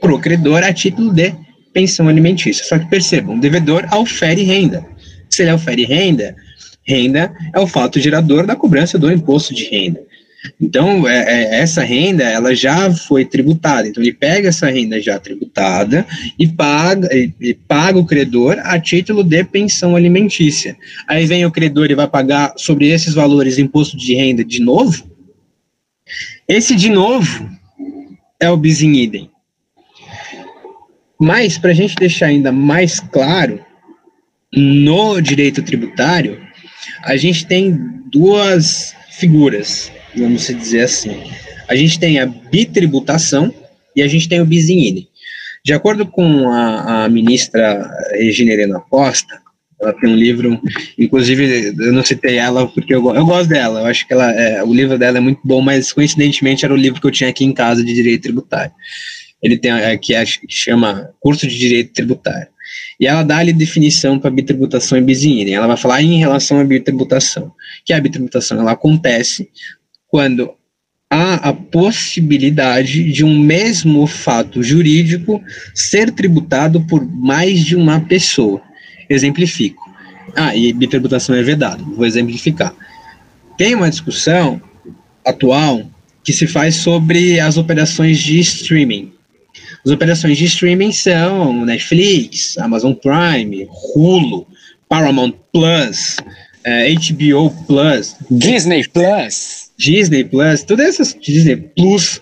para o credor a título de pensão alimentícia. Só que percebam, o devedor ofere renda. Se ele ofere renda, renda é o fato gerador da cobrança do imposto de renda. Então, é, é, essa renda, ela já foi tributada. Então, ele pega essa renda já tributada e paga, e, e paga o credor a título de pensão alimentícia. Aí vem o credor e vai pagar sobre esses valores imposto de renda de novo. Esse de novo é o bis in idem. Mas, para a gente deixar ainda mais claro, no direito tributário, a gente tem duas figuras vamos dizer assim. A gente tem a bitributação e a gente tem o bis in idem. De acordo com a, a ministra Regina Helena Costa, ela tem um livro, inclusive eu não citei ela porque eu, eu gosto dela, eu acho que ela, é, o livro dela é muito bom, mas coincidentemente era o livro que eu tinha aqui em casa de direito tributário. Ele tem é, que, é, que chama Curso de Direito Tributário. E ela dá ali definição para bitributação e idem. Ela vai falar em relação à bitributação, que a bitributação ela acontece quando há a possibilidade de um mesmo fato jurídico ser tributado por mais de uma pessoa. Exemplifico. Ah, e bitributação é vedado. Vou exemplificar. Tem uma discussão atual que se faz sobre as operações de streaming. As operações de streaming são Netflix, Amazon Prime, Hulu, Paramount Plus, eh, HBO Plus, Disney Plus. Disney Plus, todas essas Disney Plus,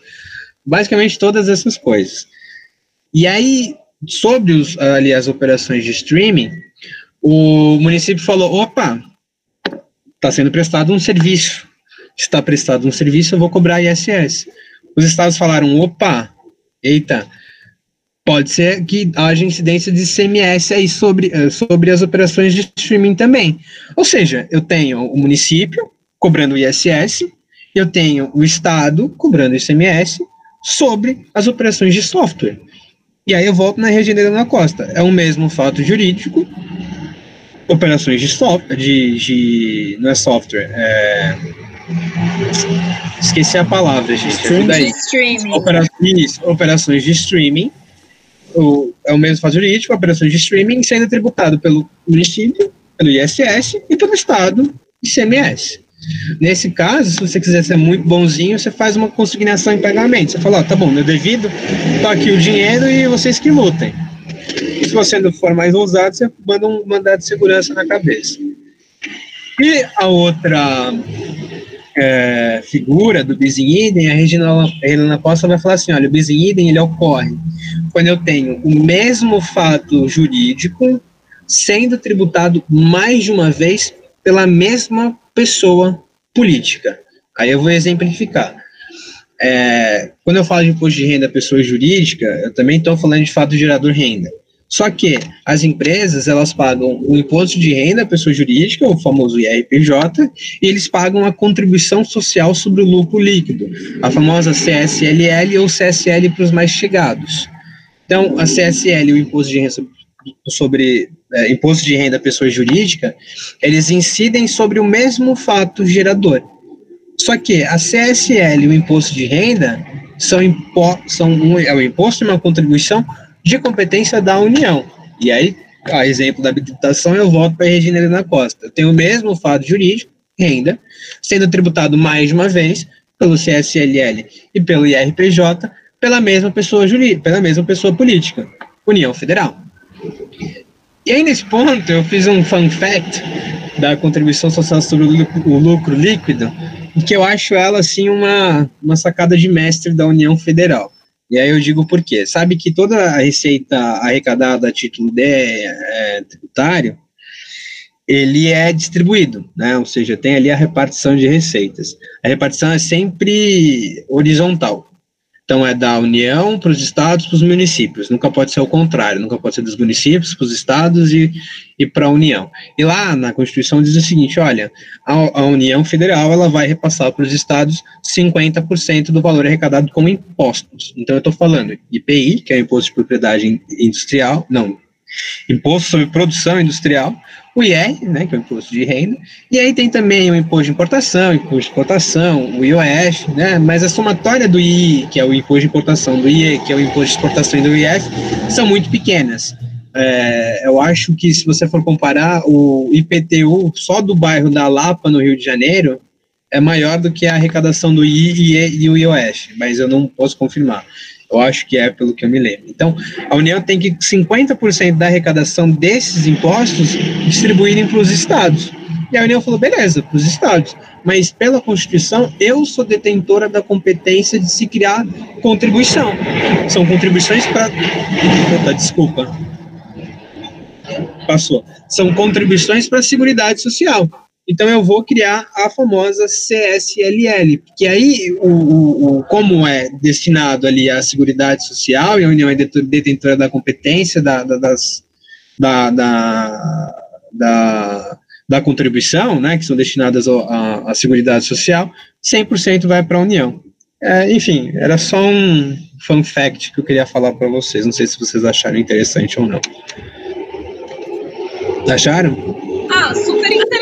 basicamente todas essas coisas. E aí, sobre os, ali as operações de streaming, o município falou: opa, está sendo prestado um serviço. Está prestado um serviço, eu vou cobrar ISS. Os estados falaram: opa, eita, pode ser que haja incidência de CMS aí sobre, eh, sobre as operações de streaming também. Ou seja, eu tenho o município cobrando ISS eu tenho o Estado cobrando ICMS sobre as operações de software. E aí eu volto na Regeneira na Costa. É o mesmo fato jurídico, operações de software, de, de não é software, é... esqueci a palavra, gente. Streaming. Daí. Streaming. Operações, operações de streaming, o, é o mesmo fato jurídico, operações de streaming sendo tributado pelo município, pelo ISS e pelo Estado, ICMS. Nesse caso, se você quiser ser muito bonzinho, você faz uma consignação em pagamento. Você fala, ó, tá bom, meu devido, tá aqui o dinheiro e vocês que lutem. Se você não for mais ousado, você manda um mandado de segurança na cabeça. E a outra é, figura do in idem, a Regina Helena Costa vai falar assim, olha, o in idem, ele ocorre quando eu tenho o mesmo fato jurídico sendo tributado mais de uma vez pela mesma pessoa política. Aí eu vou exemplificar. É, quando eu falo de imposto de renda pessoa jurídica, eu também estou falando de fato gerador renda. Só que as empresas elas pagam o imposto de renda pessoa jurídica, o famoso IRPJ, e eles pagam a contribuição social sobre o lucro líquido, a famosa CSLL ou CSL para os mais chegados. Então, a CSL, o imposto de renda sobre é, imposto de renda pessoa jurídica, eles incidem sobre o mesmo fato gerador. Só que a CSL e o imposto de renda são, impo são um, é o imposto e uma contribuição de competência da União. E aí, a exemplo da tributação, eu volto para a Regina Costa. Eu tenho o mesmo fato jurídico, renda, sendo tributado mais de uma vez pelo CSLL e pelo IRPJ, pela mesma pessoa jurídica, pela mesma pessoa política, União Federal. E aí, nesse ponto, eu fiz um fun fact da contribuição social sobre o lucro, líquido, que eu acho ela, assim, uma, uma sacada de mestre da União Federal. E aí eu digo por quê. Sabe que toda a receita arrecadada a título de é, tributário, ele é distribuído, né? Ou seja, tem ali a repartição de receitas. A repartição é sempre horizontal. Então, é da União para os estados, para os municípios. Nunca pode ser o contrário, nunca pode ser dos municípios para os estados e, e para a União. E lá na Constituição diz o seguinte: olha, a, a União Federal ela vai repassar para os estados 50% do valor arrecadado com impostos. Então, eu estou falando IPI, que é o Imposto de Propriedade Industrial, não, Imposto sobre Produção Industrial, o IR, né, que é o imposto de renda, e aí tem também o imposto de importação, imposto de exportação, o IOF, né, mas a somatória do I, que é o imposto de importação, do IE, que é o imposto de exportação e do IF, são muito pequenas. É, eu acho que se você for comparar o IPTU só do bairro da Lapa, no Rio de Janeiro, é maior do que a arrecadação do IE e o IOF, mas eu não posso confirmar. Eu acho que é pelo que eu me lembro. Então, a União tem que 50% da arrecadação desses impostos distribuírem para os estados. E a União falou, beleza, para os estados. Mas pela Constituição, eu sou detentora da competência de se criar contribuição. São contribuições para. Desculpa. Passou. São contribuições para a Seguridade Social. Então eu vou criar a famosa CSLL, que aí o, o, o, como é destinado ali à Seguridade Social e a União é detentora da competência da, da, das, da, da, da, da, contribuição, né, que são destinadas à, Seguridade Social, 100% vai para a União. É, enfim, era só um fun fact que eu queria falar para vocês. Não sei se vocês acharam interessante ou não. Acharam? Ah, super interessante.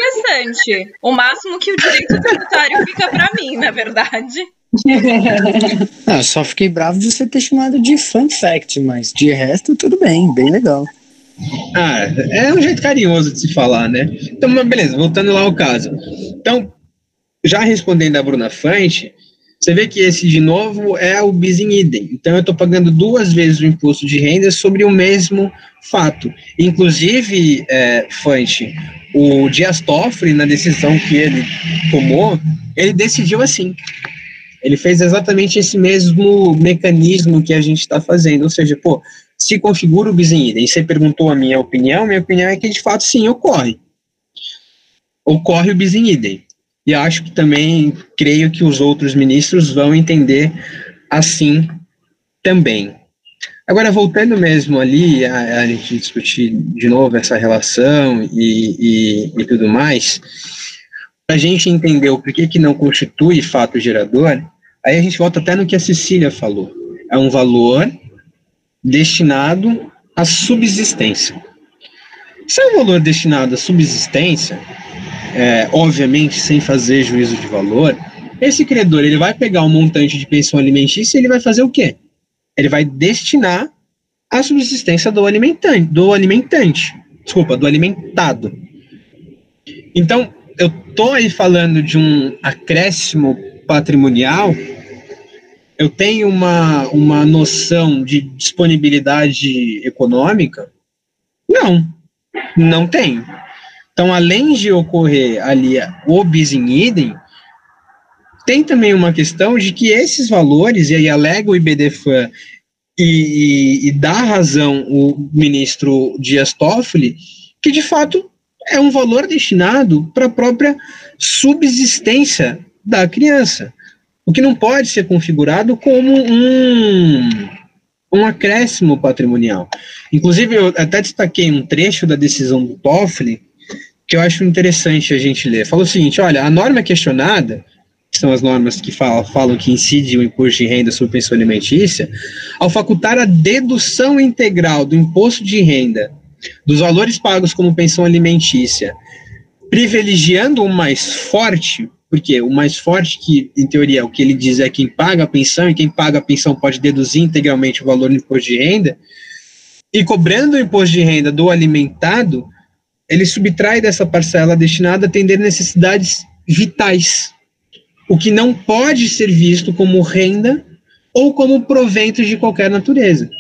O máximo que o direito tributário fica para mim, na verdade. ah, só fiquei bravo de você ter chamado de fun fact, mas de resto tudo bem, bem legal. Ah, é um jeito carinhoso de se falar, né? Então, beleza, voltando lá ao caso. Então, já respondendo a Bruna Fante, você vê que esse, de novo, é o bis in idem. Então, eu estou pagando duas vezes o imposto de renda sobre o mesmo fato. Inclusive, é, Fante, o Dias Toffoli, na decisão que ele tomou, ele decidiu assim. Ele fez exatamente esse mesmo mecanismo que a gente está fazendo. Ou seja, pô, se configura o in idem. Você perguntou a minha opinião, minha opinião é que, de fato, sim, ocorre. Ocorre o idem. E acho que também creio que os outros ministros vão entender assim também. Agora, voltando mesmo ali, a, a gente discutir de novo essa relação e, e, e tudo mais, para a gente entender o porquê que não constitui fato gerador, aí a gente volta até no que a Cecília falou. É um valor destinado à subsistência. Se é um valor destinado à subsistência, é, obviamente sem fazer juízo de valor, esse credor ele vai pegar um montante de pensão alimentícia e ele vai fazer o quê? Ele vai destinar a subsistência do alimentante, do alimentante, desculpa, do alimentado. Então, eu tô aí falando de um acréscimo patrimonial, eu tenho uma, uma noção de disponibilidade econômica? Não, não tenho. Então, além de ocorrer ali o bis in idem, tem também uma questão de que esses valores, e aí alega o IBDFAN e, e, e dá razão o ministro Dias Toffoli, que de fato é um valor destinado para a própria subsistência da criança, o que não pode ser configurado como um, um acréscimo patrimonial. Inclusive, eu até destaquei um trecho da decisão do Toffoli, que eu acho interessante a gente ler. Fala o seguinte: olha, a norma questionada, que são as normas que falam, falam que incide o imposto de renda sobre pensão alimentícia, ao facultar a dedução integral do imposto de renda dos valores pagos como pensão alimentícia, privilegiando o mais forte, porque o mais forte que, em teoria, o que ele diz é quem paga a pensão, e quem paga a pensão pode deduzir integralmente o valor do imposto de renda, e cobrando o imposto de renda do alimentado, ele subtrai dessa parcela destinada a atender necessidades vitais, o que não pode ser visto como renda ou como provento de qualquer natureza.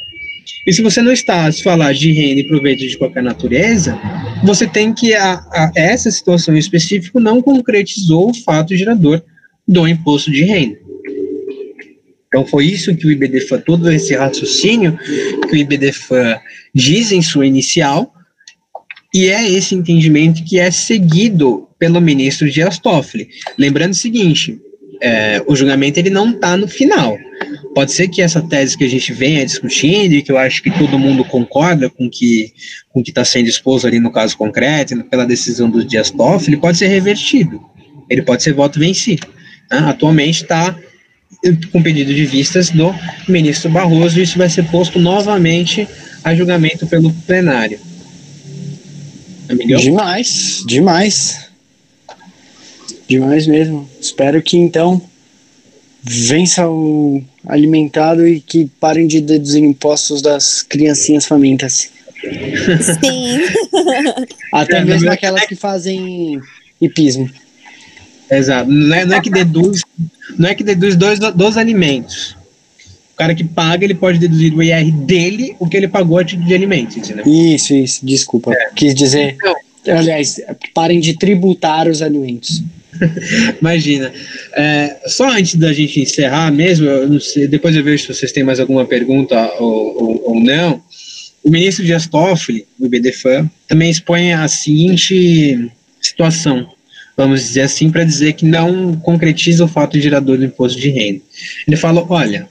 E se você não está a falar de renda e proveito de qualquer natureza, você tem que a, a, essa situação em específico não concretizou o fato gerador do imposto de renda. Então foi isso que o IBDFA, todo esse raciocínio que o IBDFA diz em sua inicial, E é esse entendimento que é seguido pelo ministro Dias Toffoli. Lembrando o seguinte, é, o julgamento ele não está no final. Pode ser que essa tese que a gente venha discutindo e que eu acho que todo mundo concorda com que, com que está sendo exposto ali no caso concreto, pela decisão do Dias Toffoli, pode ser revertido. Ele pode ser voto vencido. Né? Atualmente está com pedido de vistas do ministro Barroso e isso vai ser posto novamente a julgamento pelo plenário. Amigão? Demais, demais. Demais mesmo. Espero que então vença o alimentado e que parem de deduzir impostos das criancinhas famintas. Sim. Até é, mesmo aquelas que fazem hipismo. Exato. Não é, não é que deduz, não é que deduz dois, dos alimentos. O cara que paga, ele pode deduzir do IR dele o que ele pagou a título de alimentos, entendeu? Isso, isso, desculpa. É. Quis dizer. Então, aliás, parem de tributar os alimentos. Imagina. É, só antes da gente encerrar mesmo, eu sei, depois eu vejo se vocês têm mais alguma pergunta ou, ou, ou não. O ministro Dias Toffoli, do BDFAM, também expõe a seguinte situação, vamos dizer assim, para dizer que não concretiza o fato gerador do imposto de renda. Ele fala: olha,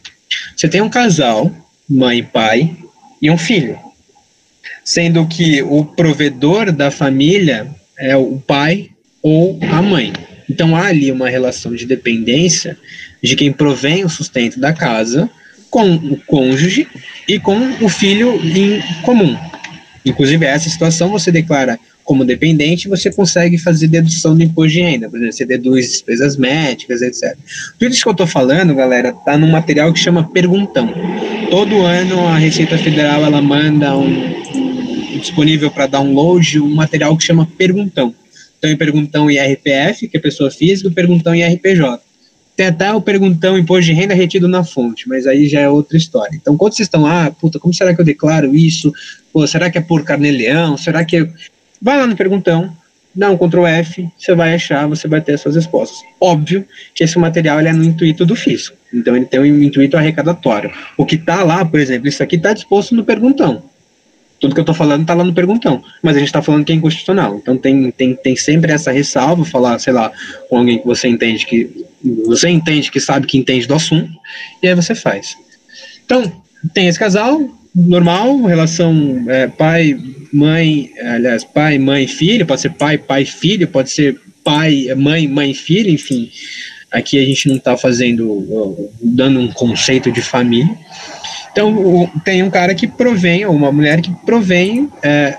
você tem um casal, mãe e pai, e um filho, sendo que o provedor da família é o pai ou a mãe. Então há ali uma relação de dependência de quem provém o sustento da casa com o cônjuge e com o filho em comum. Inclusive, essa situação você declara como dependente, você consegue fazer dedução do imposto de renda. Por exemplo, você deduz despesas médicas, etc. Tudo isso que eu estou falando, galera, está num material que chama Perguntão. Todo ano a Receita Federal ela manda um, um disponível para download um material que chama Perguntão. Então, em Perguntão IRPF, que é pessoa física, Perguntão IRPJ. Tem até o perguntão imposto de renda retido na fonte, mas aí já é outra história. Então, quando vocês estão lá, ah, puta, como será que eu declaro isso? Pô, será que é por carneleão? Será que. Vai lá no perguntão, dá um Ctrl F, você vai achar, você vai ter as suas respostas. Óbvio que esse material é no intuito do fisco, então ele tem um intuito arrecadatório. O que está lá, por exemplo, isso aqui está disposto no perguntão. Tudo que eu estou falando está lá no perguntão, mas a gente está falando que é inconstitucional. Então tem, tem, tem sempre essa ressalva, falar, sei lá, com alguém que você entende que você entende que sabe que entende do assunto, e aí você faz. Então, tem esse casal, normal, relação é, pai, mãe, aliás, pai, mãe, filho, pode ser pai, pai, filho, pode ser pai, mãe, mãe, filho, enfim. Aqui a gente não está fazendo, dando um conceito de família. Então, tem um cara que provém, ou uma mulher que provém é,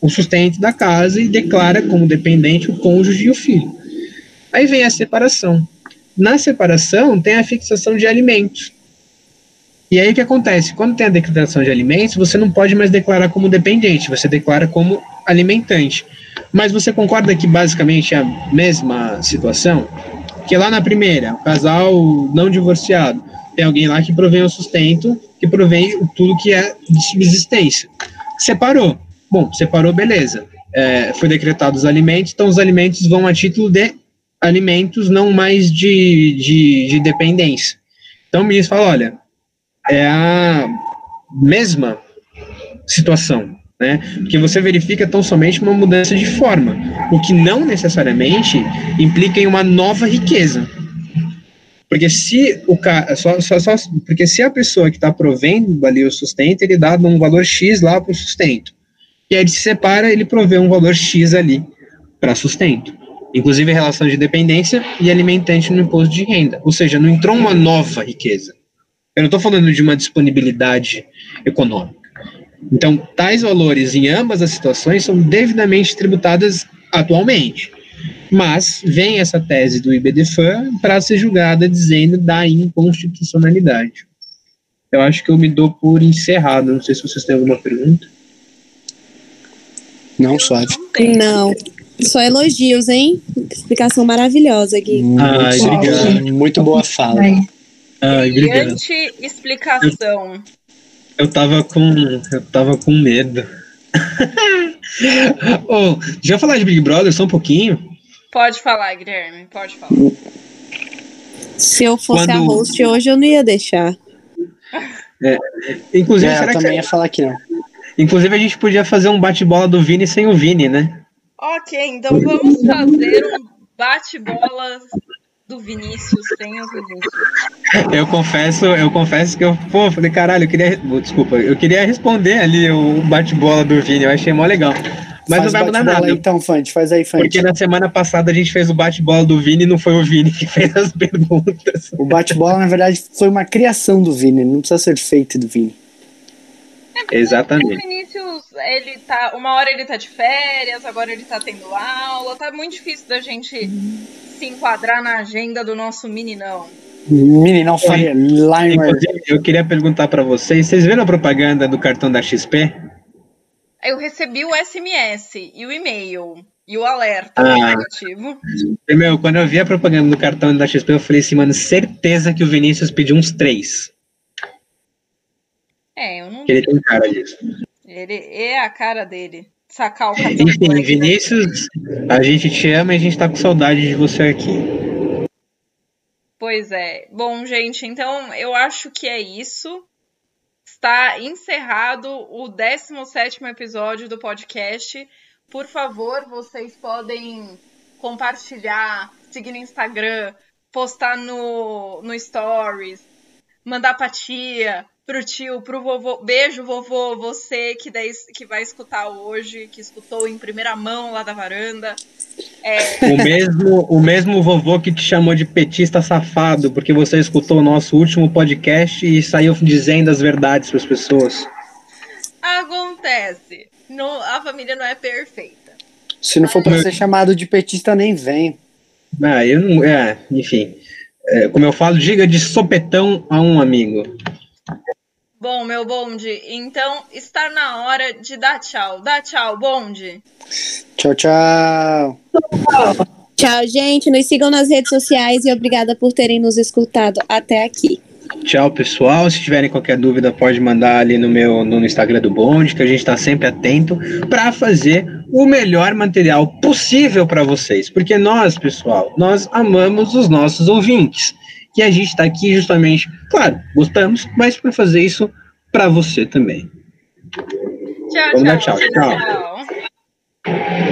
o sustento da casa e declara como dependente o cônjuge e o filho. Aí vem a separação. Na separação, tem a fixação de alimentos. E aí o que acontece? Quando tem a declaração de alimentos, você não pode mais declarar como dependente, você declara como alimentante. Mas você concorda que basicamente é a mesma situação? Que lá na primeira, o casal não divorciado, tem alguém lá que provém o sustento, que provém tudo que é de subsistência. Separou. Bom, separou, beleza. É, foi decretado os alimentos, então os alimentos vão a título de alimentos, não mais de, de, de dependência. Então o ministro fala: olha, é a mesma situação, né? Porque você verifica tão somente uma mudança de forma, o que não necessariamente implica em uma nova riqueza. Porque se o cara, só, só, só, porque se a pessoa que está provendo ali o sustento, ele dá um valor X lá para o sustento. E aí ele se separa, ele provê um valor X ali para sustento. Inclusive relação de dependência e alimentante no imposto de renda. Ou seja, não entrou uma nova riqueza. Eu não estou falando de uma disponibilidade econômica. Então, tais valores em ambas as situações são devidamente tributadas atualmente. Mas vem essa tese do IBDFAN para ser julgada dizendo da inconstitucionalidade. Eu acho que eu me dou por encerrado. Não sei se vocês têm alguma pergunta. Não, suave. Não. Só elogios, hein? Explicação maravilhosa, Gui. Ai, obrigado. Muito boa fala. Ai, Brilhante explicação. Eu, eu tava com. Eu tava com medo. oh, deixa eu falar de Big Brother só um pouquinho. Pode falar, Guilherme, pode falar. Se eu fosse Quando... a host hoje, eu não ia deixar. É, inclusive, é, eu também que... ia falar que não. Inclusive, a gente podia fazer um bate-bola do Vini sem o Vini, né? Ok, então vamos fazer um bate-bola do Vinícius sem o Vinícius. Eu confesso, eu confesso que eu, pô, falei, caralho, eu queria. Desculpa, eu queria responder ali o bate-bola do Vini, eu achei mó legal. Mas faz não vai mudar nada. Aí, então, Fante, faz aí, Fante. Porque na semana passada a gente fez o bate-bola do Vini e não foi o Vini que fez as perguntas. O bate-bola, na verdade, foi uma criação do Vini, não precisa ser feito do Vini. É Exatamente. O Vinícius, ele tá. Uma hora ele tá de férias, agora ele tá tendo aula. Tá muito difícil da gente se enquadrar na agenda do nosso meninão. Meninão Faria Limer. Eu queria perguntar para vocês: vocês viram a propaganda do cartão da XP? Eu recebi o SMS e o e-mail e o alerta ah, negativo. Meu, quando eu vi a propaganda do cartão da XP, eu falei assim, mano, certeza que o Vinícius pediu uns três. É, eu não. Ele tem cara disso. Ele é a cara dele. Sacar o cartão. Enfim, Vinícius, a gente te ama e a gente tá com saudade de você aqui. Pois é. Bom, gente, então eu acho que é isso está encerrado o 17 episódio do podcast. Por favor, vocês podem compartilhar, seguir no Instagram, postar no, no Stories, mandar pra tia, pro tio, pro vovô. Beijo, vovô, você que, daí, que vai escutar hoje, que escutou em primeira mão lá da varanda. É... O, mesmo, o mesmo vovô que te chamou de petista safado, porque você escutou o nosso último podcast e saiu dizendo as verdades para as pessoas. Acontece. No, a família não é perfeita. Se não for para ser chamado de petista, nem vem. Ah, eu não. É, enfim. É, como eu falo, diga de sopetão a um amigo. Bom, meu bonde, então está na hora de dar tchau. Dá tchau, bonde. Tchau, tchau. Tchau, gente. Nos sigam nas redes sociais e obrigada por terem nos escutado até aqui. Tchau, pessoal. Se tiverem qualquer dúvida, pode mandar ali no meu no Instagram do Bonde, que a gente está sempre atento para fazer o melhor material possível para vocês. Porque nós, pessoal, nós amamos os nossos ouvintes que a gente está aqui justamente, claro, gostamos, mas para fazer isso para você também. Tchau, Vamos tchau, dar tchau. tchau. tchau.